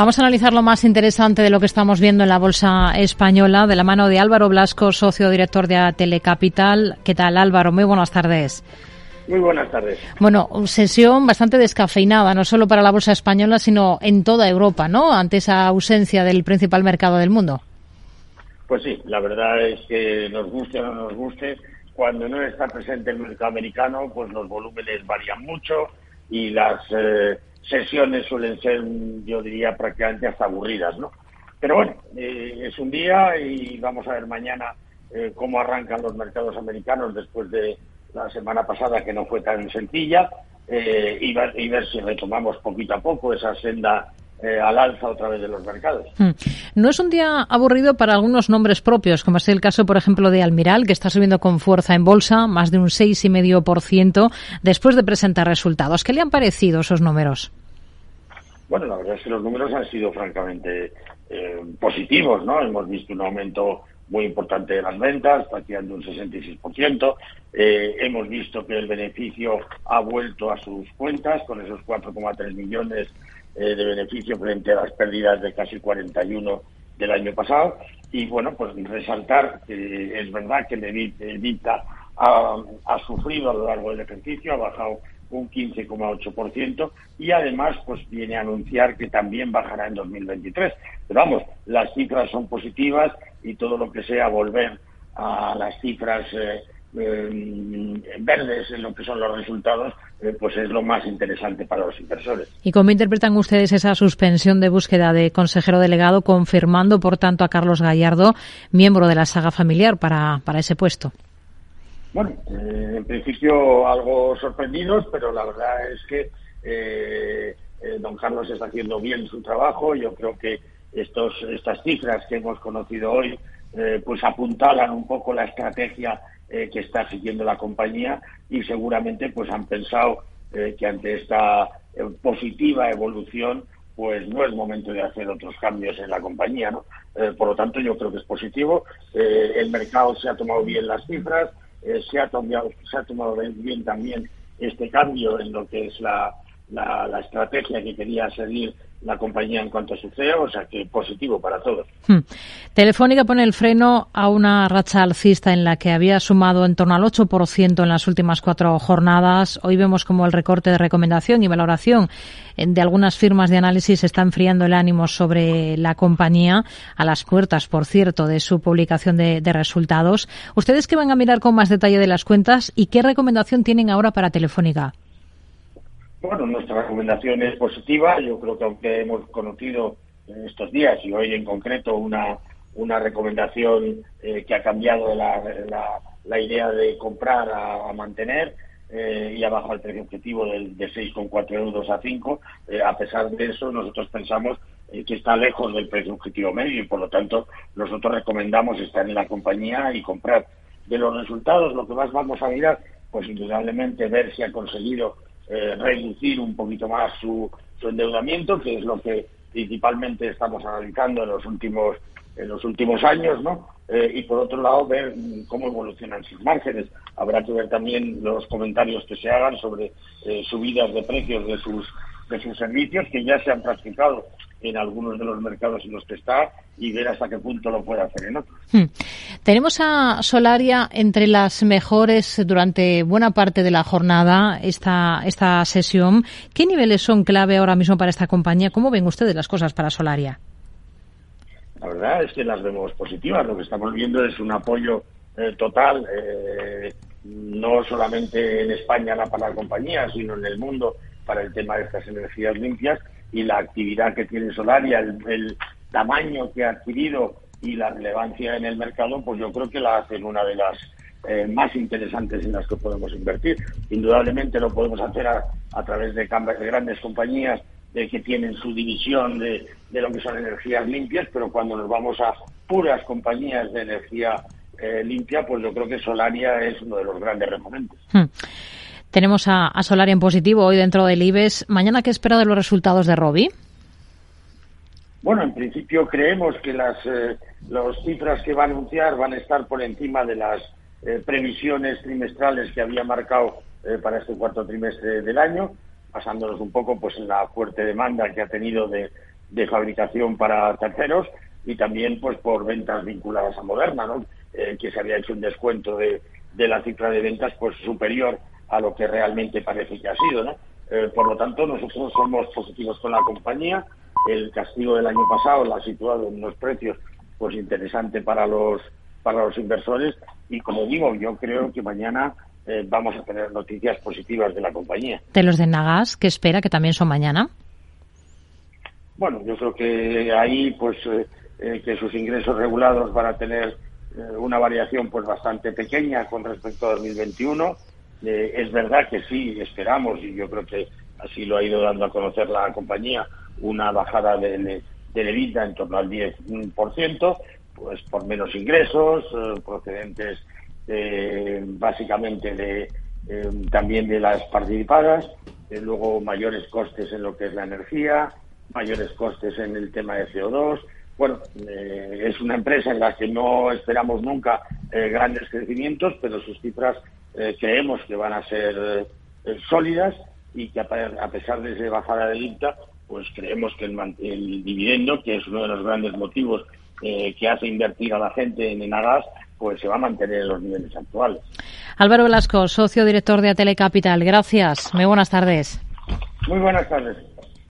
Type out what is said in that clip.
Vamos a analizar lo más interesante de lo que estamos viendo en la bolsa española de la mano de Álvaro Blasco, socio director de Telecapital. ¿Qué tal Álvaro? Muy buenas tardes. Muy buenas tardes. Bueno, sesión bastante descafeinada, no solo para la bolsa española, sino en toda Europa, ¿no? Ante esa ausencia del principal mercado del mundo. Pues sí, la verdad es que nos guste o no nos guste, cuando no está presente el mercado americano, pues los volúmenes varían mucho y las eh, sesiones suelen ser, yo diría, prácticamente hasta aburridas, ¿no? Pero bueno, eh, es un día y vamos a ver mañana eh, cómo arrancan los mercados americanos después de la semana pasada, que no fue tan sencilla, y, y, ver si retomamos poquito a poco esa senda eh, al alza otra vez de los mercados. Hmm. No es un día aburrido para algunos nombres propios, como es el caso, por ejemplo, de Almiral, que está subiendo con fuerza en bolsa, más de un 6,5% después de presentar resultados. ¿Qué le han parecido esos números? Bueno, la verdad es que los números han sido francamente eh, positivos, ¿no? Hemos visto un aumento muy importante de las ventas, prácticamente un 66%. Eh, hemos visto que el beneficio ha vuelto a sus cuentas con esos 4,3 millones eh, de beneficio frente a las pérdidas de casi 41 del año pasado. Y bueno, pues resaltar que es verdad que el ha, sufrido a lo largo del ejercicio, ha bajado un 15,8% y además pues viene a anunciar que también bajará en 2023. Pero vamos, las cifras son positivas y todo lo que sea volver a las cifras eh, eh, verdes en lo que son los resultados, eh, pues es lo más interesante para los inversores. ¿Y cómo interpretan ustedes esa suspensión de búsqueda de consejero delegado, confirmando, por tanto, a Carlos Gallardo, miembro de la saga familiar, para, para ese puesto? Bueno, eh, en principio algo sorprendidos, pero la verdad es que don Carlos está haciendo bien su trabajo. Yo creo que estos, estas cifras que hemos conocido hoy pues apuntalan un poco la estrategia eh, que está siguiendo la compañía y seguramente pues han pensado eh, que ante esta eh, positiva evolución pues no es momento de hacer otros cambios en la compañía, ¿no? por lo tanto, yo creo que es positivo. el mercado se ha tomado bien las cifras, se, ha tomado, se ha tomado bien también este cambio en lo que es la, la estrategia que quería seguir la compañía en cuanto a su CEO, o sea que positivo para todos. Hmm. Telefónica pone el freno a una racha alcista en la que había sumado en torno al 8% en las últimas cuatro jornadas. Hoy vemos como el recorte de recomendación y valoración de algunas firmas de análisis está enfriando el ánimo sobre la compañía, a las puertas, por cierto, de su publicación de, de resultados. ¿Ustedes que van a mirar con más detalle de las cuentas y qué recomendación tienen ahora para Telefónica? Bueno, nuestra recomendación es positiva. Yo creo que aunque hemos conocido en estos días y hoy en concreto una, una recomendación eh, que ha cambiado la, la, idea de comprar a, mantener eh, y ha bajado el precio objetivo de, de 6,4 euros a 5, eh, a pesar de eso nosotros pensamos que está lejos del precio objetivo medio y por lo tanto nosotros recomendamos estar en la compañía y comprar. De los resultados, lo que más vamos a mirar, pues indudablemente ver si ha conseguido eh, reducir un poquito más su, endeudamiento, que es lo que principalmente estamos analizando en los últimos en los últimos años, ¿no? Eh, y por otro lado ver cómo evolucionan sus márgenes. Habrá que ver también los comentarios que se hagan sobre eh, subidas de precios de sus de sus servicios que ya se han practicado en algunos de los mercados en los que está y ver hasta qué punto lo puede hacer en otros. Hmm. Tenemos a Solaria entre las mejores durante buena parte de la jornada, esta, esta sesión. ¿Qué niveles son clave ahora mismo para esta compañía? ¿Cómo ven ustedes las cosas para Solaria? La verdad es que las vemos positivas. Lo que estamos viendo es un apoyo eh, total, eh, no solamente en España para la compañía, sino en el mundo para el tema de estas energías limpias y la actividad que tiene Solaria, el, tamaño que ha adquirido y la relevancia en el mercado, pues yo creo que la hacen una de las eh, más interesantes en las que podemos invertir. Indudablemente lo podemos hacer a, través de, de, grandes compañías de que tienen su división de, de, lo que son energías limpias, pero cuando nos vamos a puras compañías de energía eh, limpia, pues yo creo que Solaria es uno de los grandes referentes. Hmm. Tenemos a, a Solaria en positivo hoy dentro del IBEX. ¿Mañana qué espera de los resultados de Robi? Bueno, en principio creemos que las eh, cifras que va a anunciar van a estar por encima de las eh, previsiones trimestrales que había marcado eh, para este cuarto trimestre del año, basándonos un poco pues en la fuerte demanda que ha tenido de, de fabricación para terceros y también pues por ventas vinculadas a Moderna, ¿no? Eh, que se había hecho un descuento de, de, la cifra de ventas pues superior a lo que realmente parece que ha sido, ¿no? Eh, por lo tanto, nosotros somos positivos con la compañía. El castigo del año pasado la ha situado en unos precios pues interesante para los para los inversores y como digo, yo creo que mañana eh, vamos a tener noticias positivas de la compañía. De los de Nagas, que espera que también son mañana. Bueno, yo creo que ahí pues eh, que sus ingresos regulados van a tener una variación pues bastante pequeña con respecto a 2021. Eh, es verdad que sí, esperamos, y yo creo que así lo ha ido dando a conocer la compañía, una bajada de, de EBITDA en torno al 10%, pues por menos ingresos procedentes básicamente de también de las participadas, luego mayores costes en lo que es la energía, mayores costes en el tema de CO2, bueno, eh, es una empresa en la que no esperamos nunca eh, grandes crecimientos, pero sus cifras eh, creemos que van a ser sólidas y que a, pesar de esa bajada de IPTA, pues creemos que el, dividendo, que es uno de los grandes motivos que hace invertir a la gente en Enagas, pues se va a mantener en los niveles actuales. Álvaro Velasco, socio director de Atele Capital. Gracias. Muy buenas tardes. Muy buenas tardes.